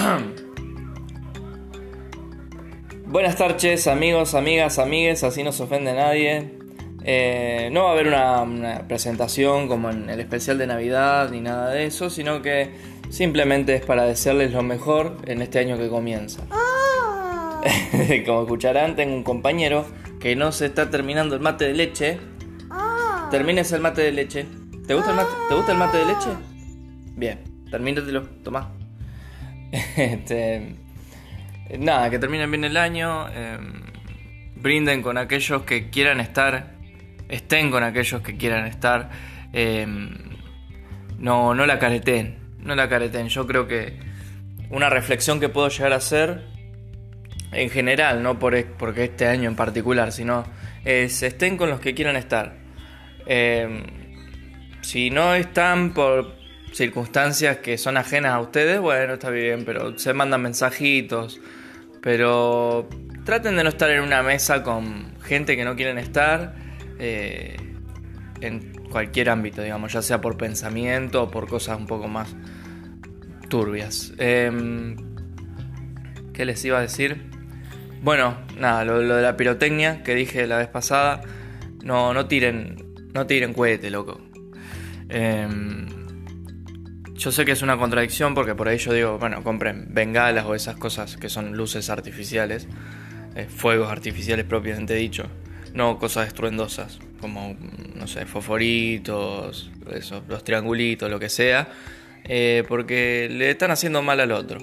Buenas tardes, amigos, amigas, amigues, así no se ofende nadie. Eh, no va a haber una, presentación como en el especial de Navidad ni nada de eso, sino que simplemente es para desearles lo mejor en este año que comienza. Ah. como escucharán, tengo un compañero que no se está terminando el mate de leche. Ah. Termines el mate de leche. ¿Te gusta el mate, ¿te gusta el mate de leche? Bien, termínatelo, toma. Este, nada, que terminen bien el año. Em, brinden con aquellos que quieran estar. Estén con aquellos que quieran estar. Em, no, no la careten. No la careten. Yo creo que una reflexión que puedo llegar a hacer. En general, no por, porque este año en particular, sino es estén con los que quieran estar. Em, si no están por, circunstancias que son ajenas a ustedes, bueno, está bien, pero se mandan mensajitos. Pero traten de no estar en una mesa con gente que no quieren estar eh, en cualquier ámbito, digamos, ya sea por pensamiento o por cosas un poco más turbias. Em, ¿Qué les iba a decir? Bueno, nada, lo, de la pirotecnia que dije la vez pasada, no, no tiren, no tiren cohete, loco. Eh, yo sé que es una contradicción porque por ahí yo digo, bueno, compren bengalas o esas cosas que son luces artificiales, eh, fuegos artificiales propiamente dicho, no cosas estruendosas, como, no sé, fosforitos, eso, los triangulitos, lo que sea, eh, porque le están haciendo mal al otro.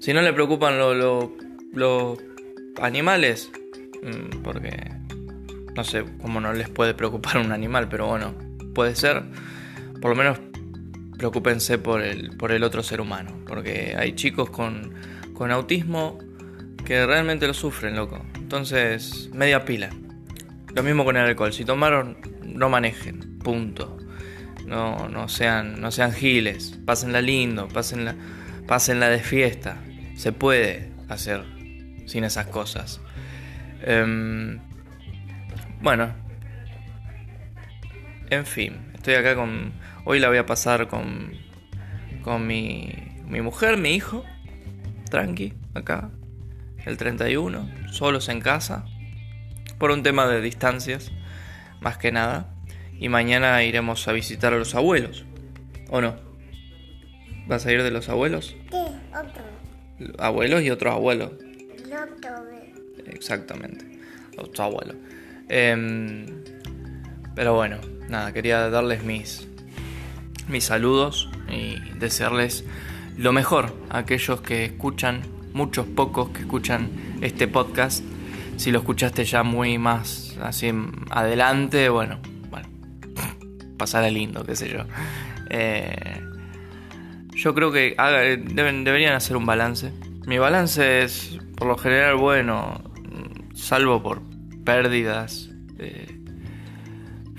Si no le preocupan los animales, mm, porque no sé cómo no les puede preocupar un animal, pero bueno, puede ser, por lo menos preocúpense por el, por el otro ser humano, porque hay chicos con, con autismo que realmente lo sufren, loco. Entonces, media pila. Lo mismo con el alcohol. Si tomaron, no manejen. Punto. No, no, sean, no sean giles. Pásenla lindo. Pásenla, pásenla de fiesta. Se puede hacer sin esas cosas. Em, bueno. En fin. Estoy acá con Hoy la voy a pasar con, con mi, mi mujer, mi hijo, tranqui, acá, el 31, solos en casa, por un tema de distancias, más que nada. Y mañana iremos a visitar a los abuelos, ¿o no? ¿Vas a ir de los abuelos? Sí, otro. Abuelos y otros abuelos. Exactamente, otros abuelos. Em, pero bueno, nada, quería darles mis, mis saludos y desearles lo mejor a aquellos que escuchan, muchos pocos que escuchan este podcast. Si lo escuchaste ya muy más así adelante, bueno, bueno, pasará lindo, qué sé yo. Eh, yo creo que deben, deberían hacer un balance. Mi balance es por lo general bueno, salvo por pérdidas. Eh,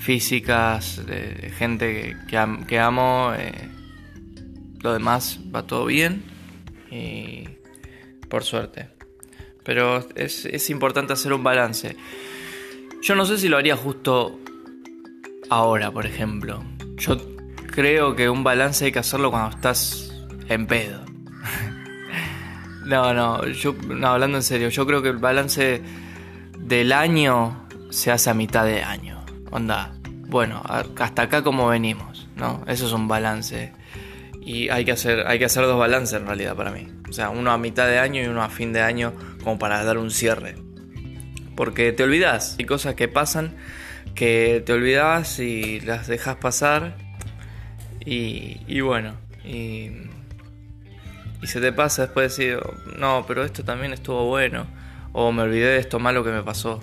físicas, de gente que, amo. Eh, lo demás va todo bien y por suerte. Pero es, importante hacer un balance. Yo no sé si lo haría justo ahora, por ejemplo. Yo creo que un balance hay que hacerlo cuando estás en pedo. no, no, yo no, hablando en serio, yo creo que el balance del año se hace a mitad de año. Onda, bueno, hasta acá como venimos, ¿no? Eso es un balance. Y hay que hacer, hay que hacer dos balances en realidad para mí. O sea, uno a mitad de año y uno a fin de año como para dar un cierre. Porque te olvidas, hay cosas que pasan que te olvidas y las dejas pasar. Y, bueno, y, y se te pasa después de decir, no, pero esto también estuvo bueno. O me olvidé de esto malo que me pasó.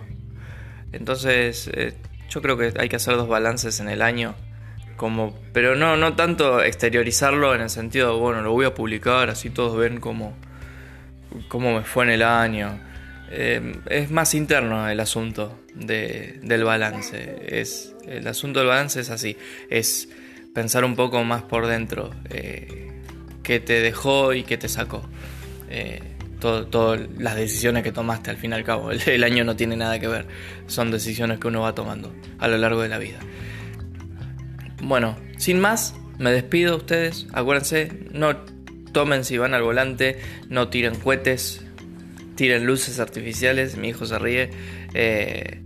Entonces, eh, yo creo que hay que hacer dos balances en el año. Como, pero no, no tanto exteriorizarlo en el sentido, bueno, lo voy a publicar, así todos ven cómo, cómo me fue en el año. Eh, es más interno el asunto del balance. Es, el asunto del balance es así, es pensar un poco más por dentro eh, qué te dejó y qué te sacó. Eh, todas las decisiones que tomaste al fin y al cabo. El, año no tiene nada que ver, son decisiones que uno va tomando a lo largo de la vida. Bueno, sin más, me despido de ustedes. Acuérdense, no, tomen si van al volante, no tiren cohetes, tiren luces artificiales, mi hijo se ríe, eh,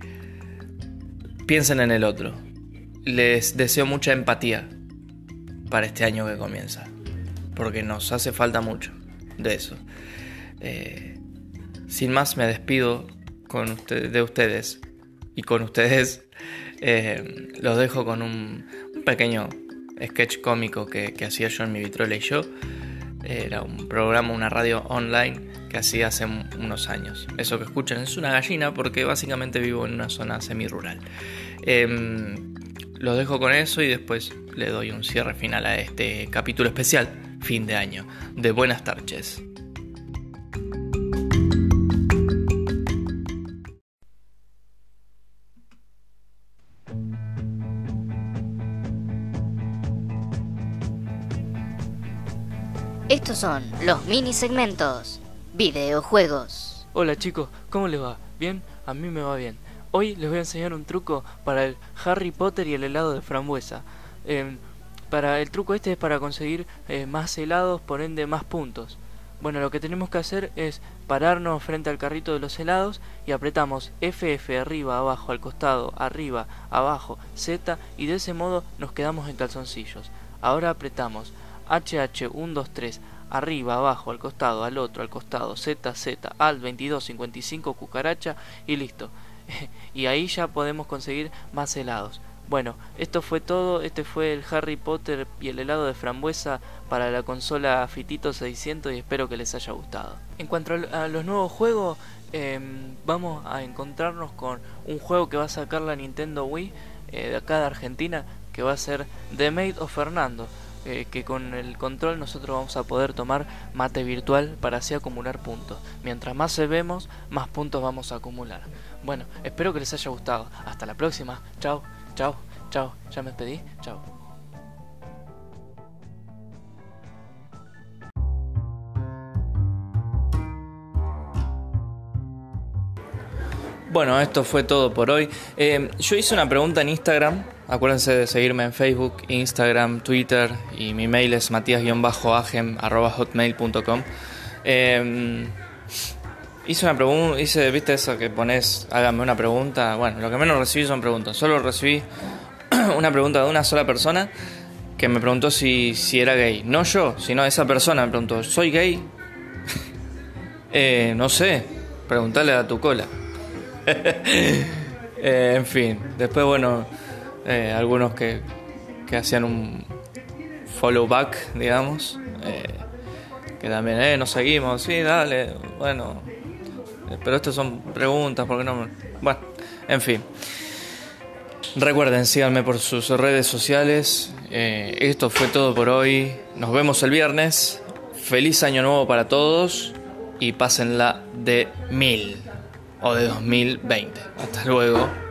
piensen en el otro. Les deseo mucha empatía para este año que comienza, porque nos hace falta mucho de eso. Eh, sin más, me despido con de ustedes y con ustedes. Eh, los dejo con un, pequeño sketch cómico que, hacía yo en mi vitrola y yo. Era un programa, una radio online que hacía hace unos años. Eso que escuchan es una gallina porque básicamente vivo en una zona semi-rural. Em, los dejo con eso y después le doy un cierre final a este capítulo especial, fin de año, de Buenas tardes. Estos son los mini segmentos. Videojuegos. Hola chicos, ¿cómo les va? ¿Bien? A mí me va bien. Hoy les voy a enseñar un truco para el Harry Potter y el helado de frambuesa. Em, para el truco este es para conseguir eh, más helados, por ende más puntos. Bueno, lo que tenemos que hacer es pararnos frente al carrito de los helados y apretamos FF arriba, abajo, al costado, arriba, abajo, Z y de ese modo nos quedamos en calzoncillos. Ahora apretamos HH 1, 2, 3, arriba, abajo, al costado, al otro, al costado, Z, Z, al 22, 55, cucaracha y listo. y ahí ya podemos conseguir más helados. Bueno, esto fue todo, este fue el Harry Potter y el helado de frambuesa para la consola Fitito 600 y espero que les haya gustado. En cuanto a los nuevos juegos, em, vamos a encontrarnos con un juego que va a sacar la Nintendo Wii eh, de acá de Argentina, que va a ser The Maid of Fernando. Eh, que con el control nosotros vamos a poder tomar mate virtual para así acumular puntos. Mientras más se vemos, más puntos vamos a acumular. Bueno, espero que les haya gustado. Hasta la próxima. Chao, chao, chao. Ya me despedí. Chao. Bueno, esto fue todo por hoy. Eh, yo hice una pregunta en Instagram. Acuérdense de seguirme en Facebook, Instagram, Twitter y mi mail es matías-agem.hotmail.com. Eh, hice una pregunta, hice, viste eso que pones, hágame una pregunta. Bueno, lo que menos recibí son preguntas. Solo recibí una pregunta de una sola persona que me preguntó si, si era gay. No yo, sino esa persona me preguntó, ¿soy gay? eh, no sé, preguntale a tu cola. Eh, en fin, después, bueno, eh, algunos que, que hacían un follow back, digamos, eh, que también, eh, nos seguimos, sí, dale, bueno, pero estas son preguntas, porque no. Bueno, en fin. Recuerden, síganme por sus redes sociales. esto fue todo por hoy. Nos vemos el viernes. Feliz año nuevo para todos y pásenla de mil o de 2020. Hasta luego.